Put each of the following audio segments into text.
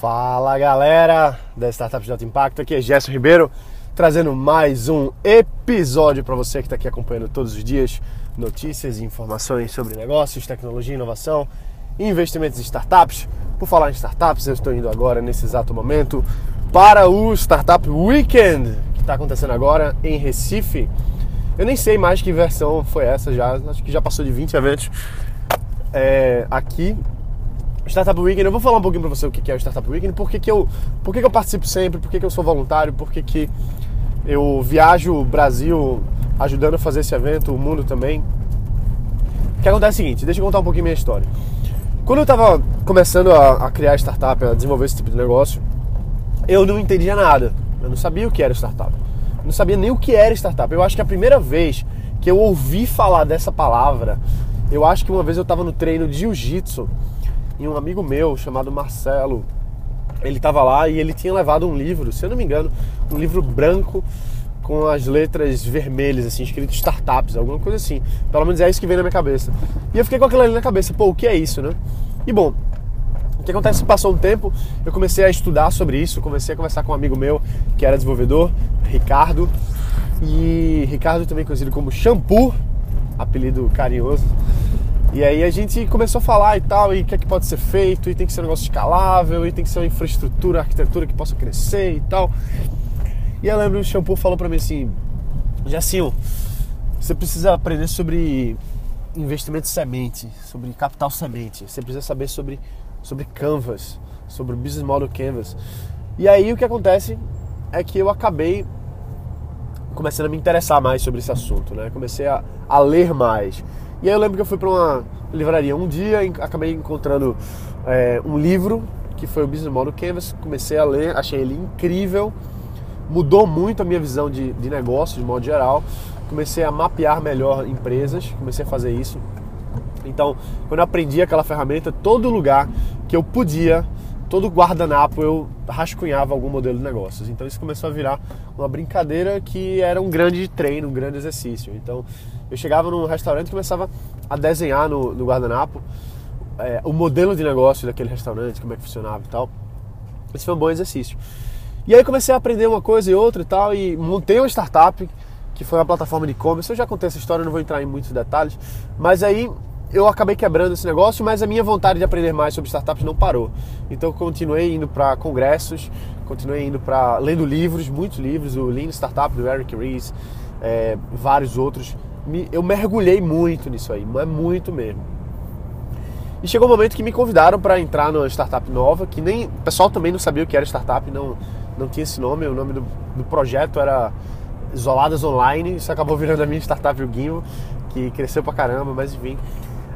Fala galera da Startups de Alto Impacto, aqui é Gerson Ribeiro trazendo mais um episódio para você que está aqui acompanhando todos os dias notícias e informações sobre negócios, tecnologia, inovação, investimentos em startups. Por falar em startups, eu estou indo agora nesse exato momento para o Startup Weekend que está acontecendo agora em Recife. Eu nem sei mais que versão foi essa já, acho que já passou de 20 eventos é, aqui Startup Weekend, eu vou falar um pouquinho para você o que é o Startup Weekend, por que, que, eu, por que, que eu participo sempre, por que, que eu sou voluntário, por que, que eu viajo o Brasil ajudando a fazer esse evento, o mundo também. O que acontece é o seguinte, deixa eu contar um pouquinho minha história. Quando eu estava começando a, a criar startup, a desenvolver esse tipo de negócio, eu não entendia nada. Eu não sabia o que era startup. Eu não sabia nem o que era startup. Eu acho que a primeira vez que eu ouvi falar dessa palavra, eu acho que uma vez eu estava no treino de jiu-jitsu e um amigo meu chamado Marcelo, ele estava lá e ele tinha levado um livro, se eu não me engano, um livro branco com as letras vermelhas, assim, escrito startups, alguma coisa assim. Pelo menos é isso que veio na minha cabeça. E eu fiquei com aquilo ali na cabeça, pô, o que é isso, né? E bom, o que acontece? Passou um tempo, eu comecei a estudar sobre isso, comecei a conversar com um amigo meu que era desenvolvedor, Ricardo, e Ricardo também conhecido como Shampoo, apelido carinhoso. E aí a gente começou a falar e tal, e o que é que pode ser feito, e tem que ser um negócio escalável, e tem que ser uma infraestrutura, arquitetura que possa crescer e tal. E eu lembro que o Shampoo falou pra mim assim, Jacinho, você precisa aprender sobre investimento semente, sobre capital semente, você precisa saber sobre, sobre Canvas, sobre Business Model Canvas. E aí o que acontece é que eu acabei começando a me interessar mais sobre esse assunto, né? Comecei a, a ler mais. E aí eu lembro que eu fui para uma livraria um dia, acabei encontrando é, um livro que foi o Business Model Canvas, comecei a ler, achei ele incrível, mudou muito a minha visão de, de negócio de modo geral, comecei a mapear melhor empresas, comecei a fazer isso. Então, quando eu aprendi aquela ferramenta, todo lugar que eu podia, todo guardanapo eu rascunhava algum modelo de negócios. Então isso começou a virar uma brincadeira que era um grande treino, um grande exercício. Então eu chegava num restaurante e começava a desenhar no, no guardanapo é, o modelo de negócio daquele restaurante, como é que funcionava e tal. Esse foi um bom exercício. E aí comecei a aprender uma coisa e outra e tal, e montei uma startup, que foi uma plataforma de e-commerce. Eu já contei essa história, não vou entrar em muitos detalhes, mas aí eu acabei quebrando esse negócio, mas a minha vontade de aprender mais sobre startups não parou. Então continuei indo para congressos, continuei indo para lendo livros, muitos livros, o Lean Startup do Eric Ries, é, vários outros me, eu mergulhei muito nisso aí, mas muito mesmo. E chegou um momento que me convidaram para entrar numa startup nova, que nem o pessoal também não sabia o que era startup, não, não tinha esse nome, o nome do, do projeto era Isoladas Online, isso acabou virando a minha startup, o Guinho, que cresceu pra caramba, mas enfim.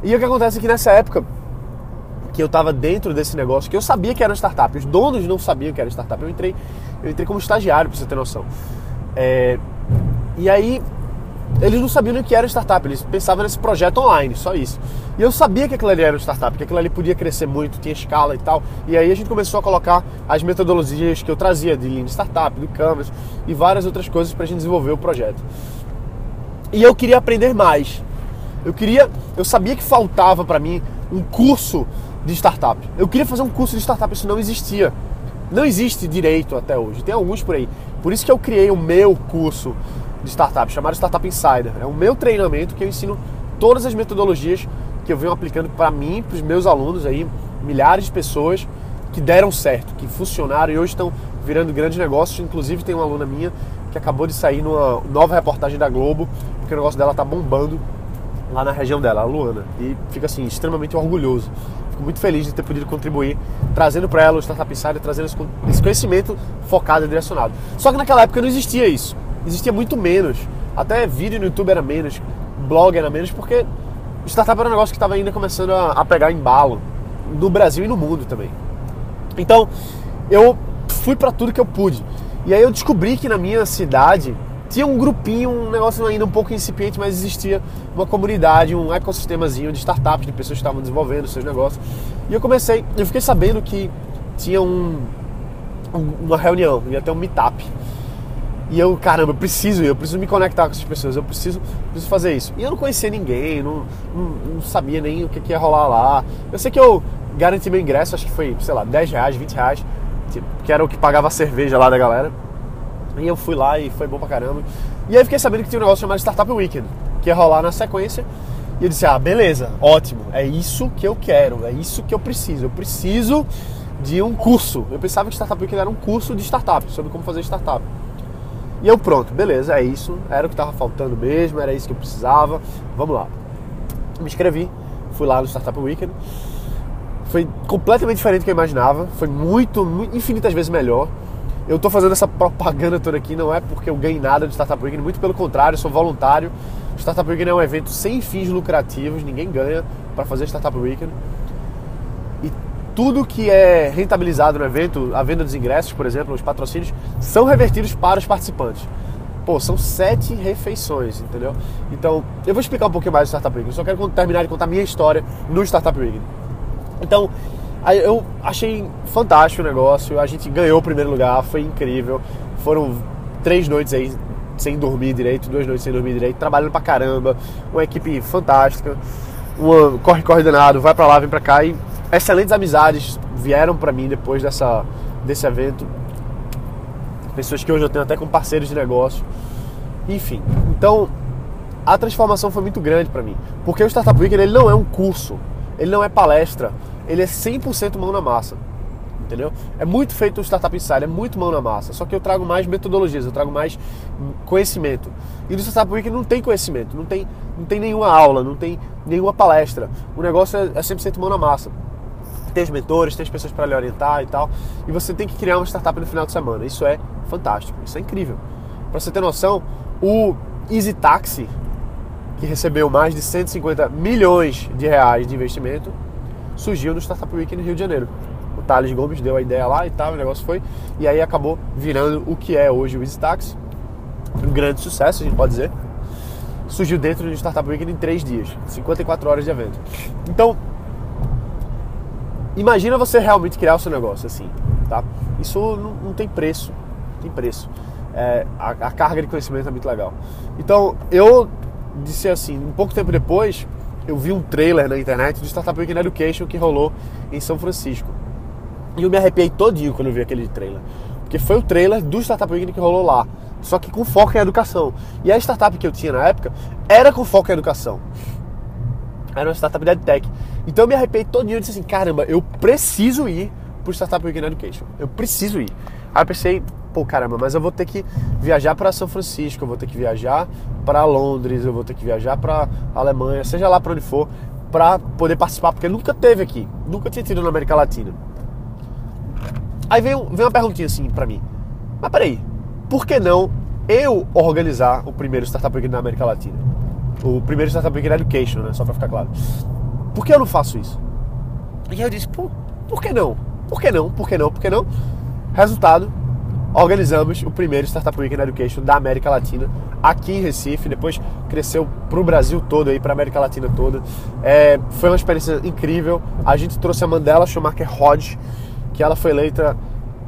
E o que acontece é que nessa época que eu estava dentro desse negócio, que eu sabia que era startup, os donos não sabiam que era startup, eu entrei, eu entrei como estagiário, pra você ter noção. É, e aí eles não sabiam nem o que era startup, eles pensavam nesse projeto online, só isso. E eu sabia que aquilo ali era um startup, que aquilo ali podia crescer muito, tinha escala e tal. E aí a gente começou a colocar as metodologias que eu trazia de Lean Startup, do Canvas e várias outras coisas para a gente desenvolver o projeto. E eu queria aprender mais. Eu queria, eu sabia que faltava para mim um curso de startup. Eu queria fazer um curso de startup, isso não existia. Não existe direito até hoje, tem alguns por aí. Por isso que eu criei o meu curso de startup, chamado Startup Insider. É o meu treinamento que eu ensino todas as metodologias que eu venho aplicando para mim, para os meus alunos aí, milhares de pessoas que deram certo, que funcionaram e hoje estão virando grandes negócios. Inclusive tem uma aluna minha que acabou de sair numa nova reportagem da Globo, porque o negócio dela tá bombando lá na região dela, a Luana. E fica assim, extremamente orgulhoso. Fico muito feliz de ter podido contribuir, trazendo para ela o Startup Insider, trazendo esse conhecimento focado e direcionado. Só que naquela época não existia isso existia muito menos. Até vídeo no YouTube era menos, blog era menos, porque startup era um negócio que estava ainda começando a, a pegar embalo no Brasil e no mundo também. Então, eu fui para tudo que eu pude. E aí eu descobri que na minha cidade tinha um grupinho, um negócio ainda um pouco incipiente, mas existia uma comunidade, um ecossistemazinho de startups, de pessoas que estavam desenvolvendo seus negócios. E eu comecei, eu fiquei sabendo que tinha um, uma reunião, ia ter um meetup e eu, caramba, eu preciso, eu preciso me conectar com essas pessoas, eu preciso, preciso fazer isso. E eu não conhecia ninguém, não, não, não sabia nem o que, que, ia rolar lá. Eu sei que eu garanti meu ingresso, acho que foi, sei lá, 10 reais, 20 reais, tipo, que era o que pagava a cerveja lá da galera. E eu fui lá e foi bom pra caramba. E aí fiquei sabendo que tinha um negócio chamado Startup Weekend, que ia rolar na sequência. E eu disse, ah, beleza, ótimo, é isso que eu quero, é isso que eu preciso. Eu preciso de um curso. Eu pensava que Startup Weekend era um curso de startup, sobre como fazer startup. E eu, pronto, beleza, é isso, era o que estava faltando mesmo, era isso que eu precisava, vamos lá. Me inscrevi, fui lá no Startup Weekend. Foi completamente diferente do que eu imaginava, foi muito, infinitas vezes melhor. Eu estou fazendo essa propaganda toda aqui não é porque eu ganhei nada do Startup Weekend, muito pelo contrário, eu sou voluntário. Startup Weekend é um evento sem fins lucrativos, ninguém ganha para fazer Startup Weekend. Tudo que é rentabilizado no evento, a venda dos ingressos, por exemplo, os patrocínios, são revertidos para os participantes. Pô, são sete refeições, entendeu? Então, eu vou explicar um pouquinho mais do Startup Weekend. Eu só quero terminar de contar a minha história no Startup Weekend. Então, eu achei fantástico o negócio, a gente ganhou o primeiro lugar, foi incrível. Foram três noites aí sem dormir direito, duas noites sem dormir direito, trabalhando pra caramba, uma equipe fantástica, uma corre-corre danado, vai pra lá, vem pra cá e excelentes amizades vieram pra mim depois dessa, desse evento. Pessoas que hoje eu tenho até com parceiros de negócio. Enfim, então a transformação foi muito grande para mim, porque o Startup Weekend ele não é um curso, ele não é palestra, ele é 100% mão na massa. Entendeu? É muito feito o Startup Insider, é muito mão na massa. Só que eu trago mais metodologias, eu trago mais conhecimento. E no Startup Week não tem conhecimento, não tem, não tem nenhuma aula, não tem nenhuma palestra. O negócio é, é 100% mão na massa. Tem os mentores, tem as pessoas para lhe orientar e tal. E você tem que criar uma startup no final de semana. Isso é fantástico, isso é incrível. Para você ter noção, o Easy Taxi, que recebeu mais de 150 milhões de reais de investimento, surgiu no Startup Week no Rio de Janeiro. O Thales Gomes deu a ideia lá e tal, o negócio foi. E aí acabou virando o que é hoje o EasyTax. Um grande sucesso, a gente pode dizer. Surgiu dentro do Startup Week em três dias, 54 horas de evento. Então, imagina você realmente criar o seu negócio assim, tá? Isso não, não tem preço, não tem preço. É, a, a carga de conhecimento é muito legal. Então, eu disse assim, um pouco tempo depois, eu vi um trailer na internet do Startup Weekend Education que rolou em São Francisco. E eu me arrepiei todinho quando eu vi aquele trailer. Porque foi o trailer do Startup Weekend que rolou lá. Só que com foco em educação. E a startup que eu tinha na época era com foco em educação. Era uma startup de EdTech. Então eu me arrepiei todinho e disse assim, caramba, eu preciso ir pro Startup Weekend Education. Eu preciso ir. Aí eu pensei, pô, caramba, mas eu vou ter que viajar para São Francisco, eu vou ter que viajar para Londres, eu vou ter que viajar para Alemanha, seja lá para onde for, para poder participar, porque nunca teve aqui, nunca tinha tido na América Latina. Aí vem, vem uma perguntinha assim para mim, mas peraí, por que não eu organizar o primeiro Startup Weekend na América Latina? O primeiro Startup Weekend Education, né, só para ficar claro. Por que eu não faço isso? E aí eu disse, por, por que não? Por que não? Por que não? Por que não? Resultado, organizamos o primeiro Startup Weekend Education da América Latina aqui em Recife, depois cresceu para o Brasil todo aí, para a América Latina toda. É, foi uma experiência incrível. A gente trouxe a Mandela Schumacher Hodge, que ela foi eleita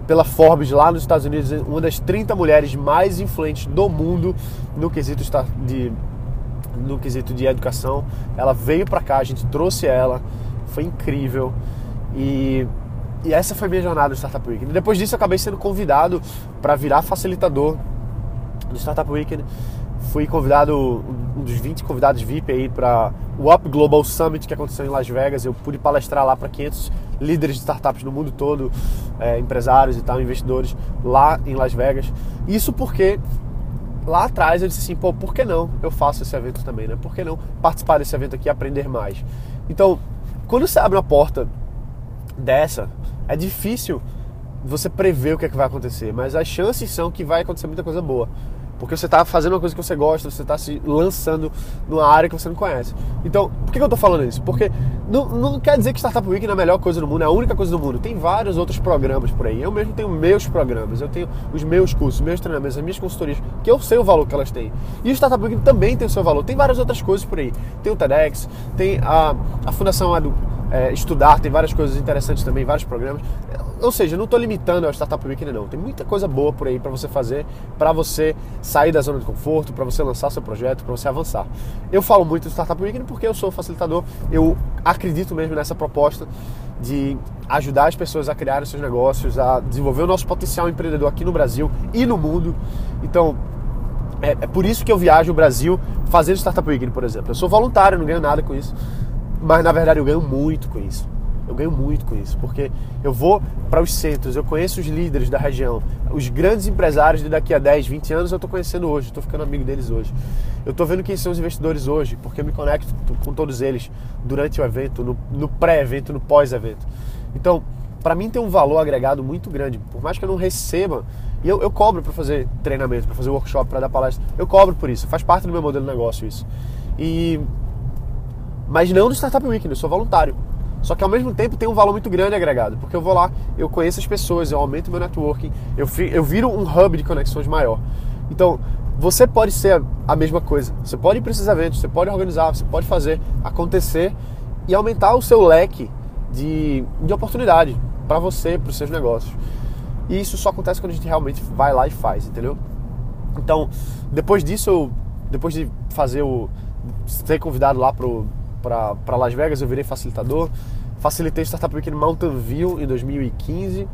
pela Forbes lá nos Estados Unidos, uma das 30 mulheres mais influentes do mundo no quesito de no quesito de educação. Ela veio para cá, a gente trouxe ela, foi incrível. E e essa foi minha jornada no Startup Weekend. Depois disso, acabei sendo convidado para virar facilitador do Startup Weekend. Fui convidado, um dos 20 convidados VIP aí para o Up Global Summit que aconteceu em Las Vegas. Eu pude palestrar lá para 500 líderes de startups no mundo todo, é, empresários e tal, investidores lá em Las Vegas. Isso porque lá atrás eu disse assim, pô, por que não eu faço esse evento também, né? Por que não participar desse evento aqui e aprender mais? Então, quando você abre uma porta dessa, é difícil você prever o que, é que vai acontecer, mas as chances são que vai acontecer muita coisa boa. Porque você está fazendo uma coisa que você gosta, você está se lançando numa área que você não conhece. Então, por que eu estou falando isso? Porque não, não quer dizer que Startup Week é a melhor coisa do mundo, é a única coisa do mundo. Tem vários outros programas por aí. Eu mesmo tenho meus programas, eu tenho os meus cursos, meus treinamentos, as minhas consultorias, que eu sei o valor que elas têm. E o Startup Week também tem o seu valor. Tem várias outras coisas por aí. Tem o TEDx, tem a, a Fundação Edu, é, Estudar, tem várias coisas interessantes também, vários programas. Ou seja, não estou limitando ao Startup Weekend não. Tem muita coisa boa por aí para você fazer, para você sair da zona de conforto, para você lançar seu projeto, para você avançar. Eu falo muito do Startup Weekend porque eu sou facilitador, eu acredito mesmo nessa proposta de ajudar as pessoas a criar seus negócios, a desenvolver o nosso potencial empreendedor aqui no Brasil e no mundo. Então, é, é por isso que eu viajo o Brasil fazendo Startup Weekend, por exemplo. Eu sou voluntário, não ganho nada com isso, mas na verdade eu ganho muito com isso. Eu ganho muito com isso, porque eu vou para os centros, eu conheço os líderes da região, os grandes empresários de daqui a 10, 20 anos eu estou conhecendo hoje, estou ficando amigo deles hoje. Eu estou vendo quem são os investidores hoje, porque eu me conecto com todos eles durante o evento, no, pré-evento, no pós-evento. Então, para mim tem um valor agregado muito grande, por mais que eu não receba, e eu, eu cobro para fazer treinamento, para fazer workshop, para dar palestra, eu cobro por isso, faz parte do meu modelo de negócio isso. E mas não no Startup Weekend, eu sou voluntário. Só que ao mesmo tempo tem um valor muito grande agregado, porque eu vou lá, eu conheço as pessoas, eu aumento meu networking, eu, eu viro um hub de conexões maior. Então, você pode ser a mesma coisa. Você pode ir para esses eventos, você pode organizar, você pode fazer acontecer e aumentar o seu leque de, de oportunidade para você, para os seus negócios. E isso só acontece quando a gente realmente vai lá e faz, entendeu? Então, depois disso, eu, depois de fazer o. ser convidado lá para Las Vegas, eu virei facilitador. Facilitei o Startup Weekend Mountain View em 2015.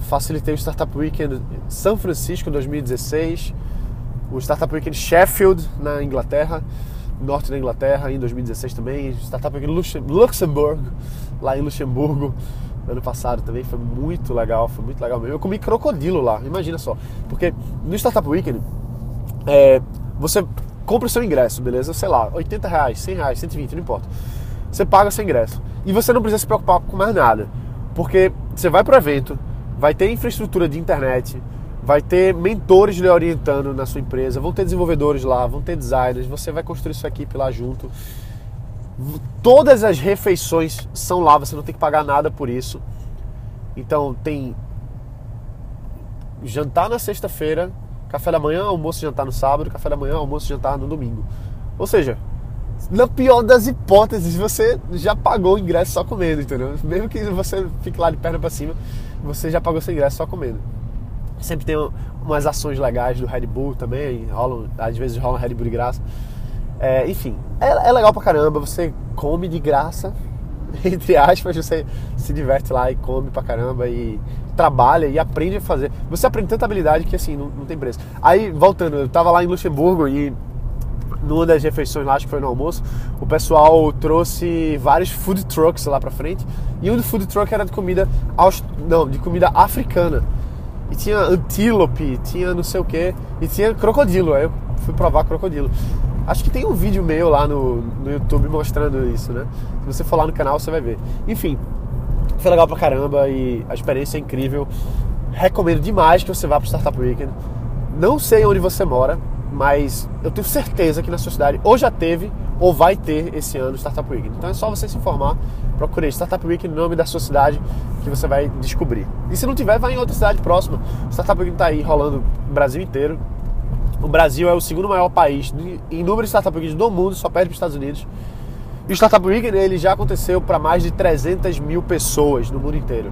Facilitei o Startup Weekend São Francisco em 2016. O Startup Weekend Sheffield, na Inglaterra, norte da Inglaterra, em 2016 também. Startup Weekend Luxemburgo, lá em Luxemburgo, ano passado também. Foi muito legal, foi muito legal mesmo. Eu comi crocodilo lá, imagina só. Porque no Startup Weekend, é, você compra o seu ingresso, beleza? Sei lá, 80 reais, 100 reais, 120, não importa. Você paga seu ingresso. E você não precisa se preocupar com mais nada. Porque você vai pro evento, vai ter infraestrutura de internet, vai ter mentores lhe orientando na sua empresa, vão ter desenvolvedores lá, vão ter designers, você vai construir sua equipe lá junto. Todas as refeições são lá, você não tem que pagar nada por isso. Então tem jantar na sexta-feira, café da manhã, almoço jantar no sábado, café da manhã, almoço jantar no domingo. Ou seja, na pior das hipóteses, você já pagou o ingresso só comendo, entendeu? Mesmo que você fique lá de perna para cima, você já pagou seu ingresso só comendo. Sempre tem umas ações legais do Red Bull também, rolam, às vezes rola Red Bull de graça. É, enfim, é, é, legal pra caramba, você come de graça, entre aspas, você se diverte lá e come pra caramba e trabalha e aprende a fazer. Você aprende tanta habilidade que assim, não, não tem preço. Aí, voltando, eu tava lá em Luxemburgo e numa das refeições lá, acho que foi no almoço, o pessoal trouxe vários food trucks lá pra frente. E um do food truck era de comida aust... não, de comida africana. E tinha antílope, tinha não sei o que, e tinha crocodilo. Aí eu fui provar crocodilo. Acho que tem um vídeo meu lá no, no YouTube mostrando isso, né? Se você for lá no canal, você vai ver. Enfim, foi legal pra caramba e a experiência é incrível. Recomendo demais que você vá pro Startup Weekend. Não sei onde você mora, mas eu tenho certeza que na sua cidade ou já teve ou vai ter esse ano Startup Weekend. Então é só você se informar, procure Startup Weekend no nome da sua cidade que você vai descobrir. E se não tiver, vai em outra cidade próxima. O Startup Weekend está aí rolando no Brasil inteiro. O Brasil é o segundo maior país em número de Startup Weekend do mundo, só perde para os Estados Unidos. E o Startup Weekend ele já aconteceu para mais de 300 mil pessoas no mundo inteiro.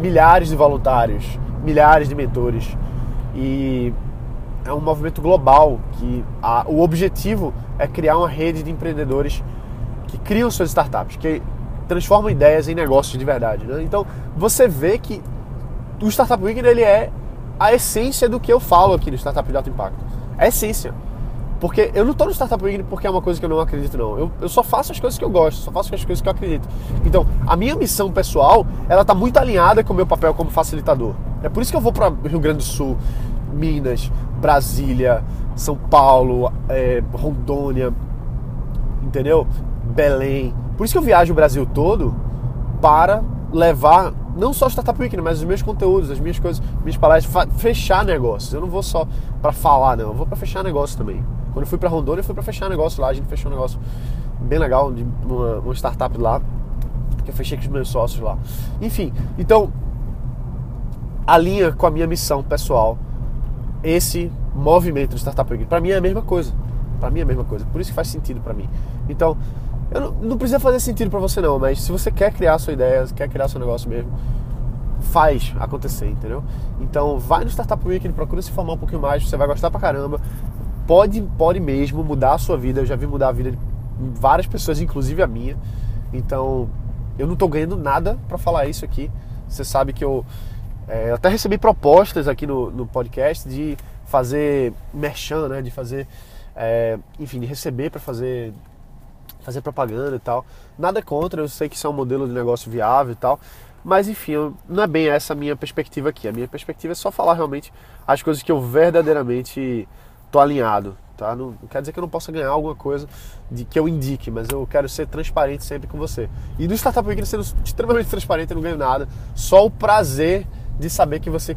Milhares de voluntários, milhares de mentores. E é um movimento global que a, o objetivo é criar uma rede de empreendedores que criam suas startups, que transformam ideias em negócios de verdade. Né? Então você vê que o Startup Weekend ele é a essência do que eu falo aqui no Startup de Alto Impacto. É essência. Porque eu não estou no Startup Weekend porque é uma coisa que eu não acredito, não. Eu, eu só faço as coisas que eu gosto, só faço as coisas que eu acredito. Então, a minha missão pessoal, ela está muito alinhada com o meu papel como facilitador. É por isso que eu vou para Rio Grande do Sul, Minas, Brasília, São Paulo, é, Rondônia, entendeu? Belém. Por isso que eu viajo o Brasil todo para levar não só Startup Weekend, mas os meus conteúdos, as minhas coisas, minhas palestras, fechar negócios. Eu não vou só para falar, não. Eu vou para fechar negócio também. Quando eu fui para Rondônia, eu fui para fechar negócio lá. A gente fechou um negócio bem legal de uma, uma startup lá que eu fechei com os meus sócios lá. Enfim, então alinha com a minha missão pessoal esse movimento do Startup Weekend. Para mim é a mesma coisa. Para mim é a mesma coisa. Por isso que faz sentido para mim. Então, não, não, precisa fazer sentido para você não, mas se você quer criar sua ideia, quer criar seu negócio mesmo, faz acontecer, entendeu? Então, vai no Startup Weekend, procura se formar um pouquinho mais, você vai gostar pra caramba. Pode, pode mesmo mudar a sua vida. Eu já vi mudar a vida de várias pessoas, inclusive a minha. Então, eu não estou ganhando nada para falar isso aqui. Você sabe que eu, é, eu até recebi propostas aqui no, no podcast de fazer merchan, né? De fazer, é, enfim, de receber para fazer fazer propaganda e tal. Nada contra, eu sei que isso é um modelo de negócio viável e tal. Mas enfim, não é bem essa a minha perspectiva aqui. A minha perspectiva é só falar realmente as coisas que eu verdadeiramente tô alinhado, tá? Não, não, quer dizer que eu não possa ganhar alguma coisa de que eu indique, mas eu quero ser transparente sempre com você. E no Startup Weekend, sendo extremamente transparente, eu não ganho nada. Só o prazer de saber que você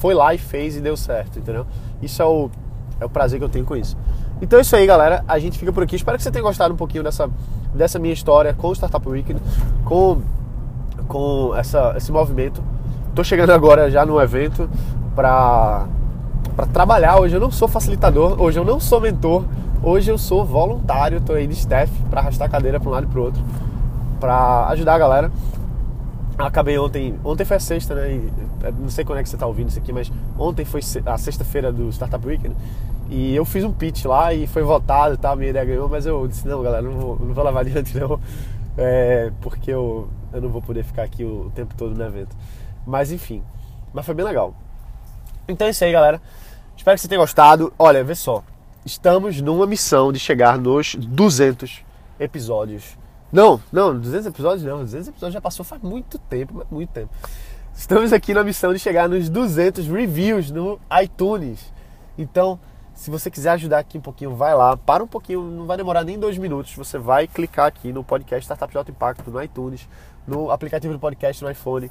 foi lá e fez e deu certo, entendeu? Isso é o, é o prazer que eu tenho com isso. Então é isso aí, galera. A gente fica por aqui. Espero que você tenha gostado um pouquinho dessa, dessa minha história com o Startup Weekend, com com essa, esse movimento. Estou chegando agora já no evento para trabalhar. Hoje eu não sou facilitador, hoje eu não sou mentor, hoje eu sou voluntário. Estou aí de staff para arrastar a cadeira para um lado e para outro, para ajudar a galera. Acabei ontem, ontem foi a sexta, né? E, é, não sei quando é que você está ouvindo isso aqui, mas ontem foi a sexta-feira do Startup Weekend. E eu fiz um pitch lá e foi votado e tal, minha ideia ganhou, mas eu disse, não, galera, não vou, não vou levar adiante não, é, porque eu, eu não vou poder ficar aqui o, o tempo todo no evento. Mas enfim, mas foi bem legal. Então é isso aí, galera. Espero que você tenha gostado. Olha, vê só. Estamos numa missão de chegar nos 200 episódios. Não, não, 200 episódios não. 200 episódios já passou faz muito tempo, muito tempo. Estamos aqui na missão de chegar nos 200 reviews no iTunes. Então, se você quiser ajudar aqui um pouquinho, vai lá, para um pouquinho, não vai demorar nem dois minutos. Você vai clicar aqui no podcast Startup de Alto Impacto no iTunes, no aplicativo do podcast no iPhone.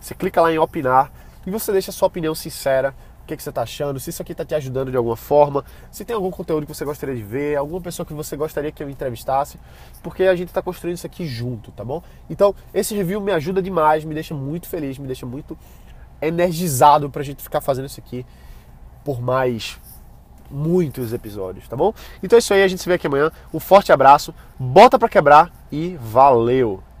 Você clica lá em opinar e você deixa a sua opinião sincera. O que, que você está achando? Se isso aqui está te ajudando de alguma forma, se tem algum conteúdo que você gostaria de ver, alguma pessoa que você gostaria que eu entrevistasse, porque a gente está construindo isso aqui junto, tá bom? Então, esse review me ajuda demais, me deixa muito feliz, me deixa muito energizado para a gente ficar fazendo isso aqui por mais muitos episódios, tá bom? Então é isso aí, a gente se vê aqui amanhã. Um forte abraço, bota para quebrar e valeu!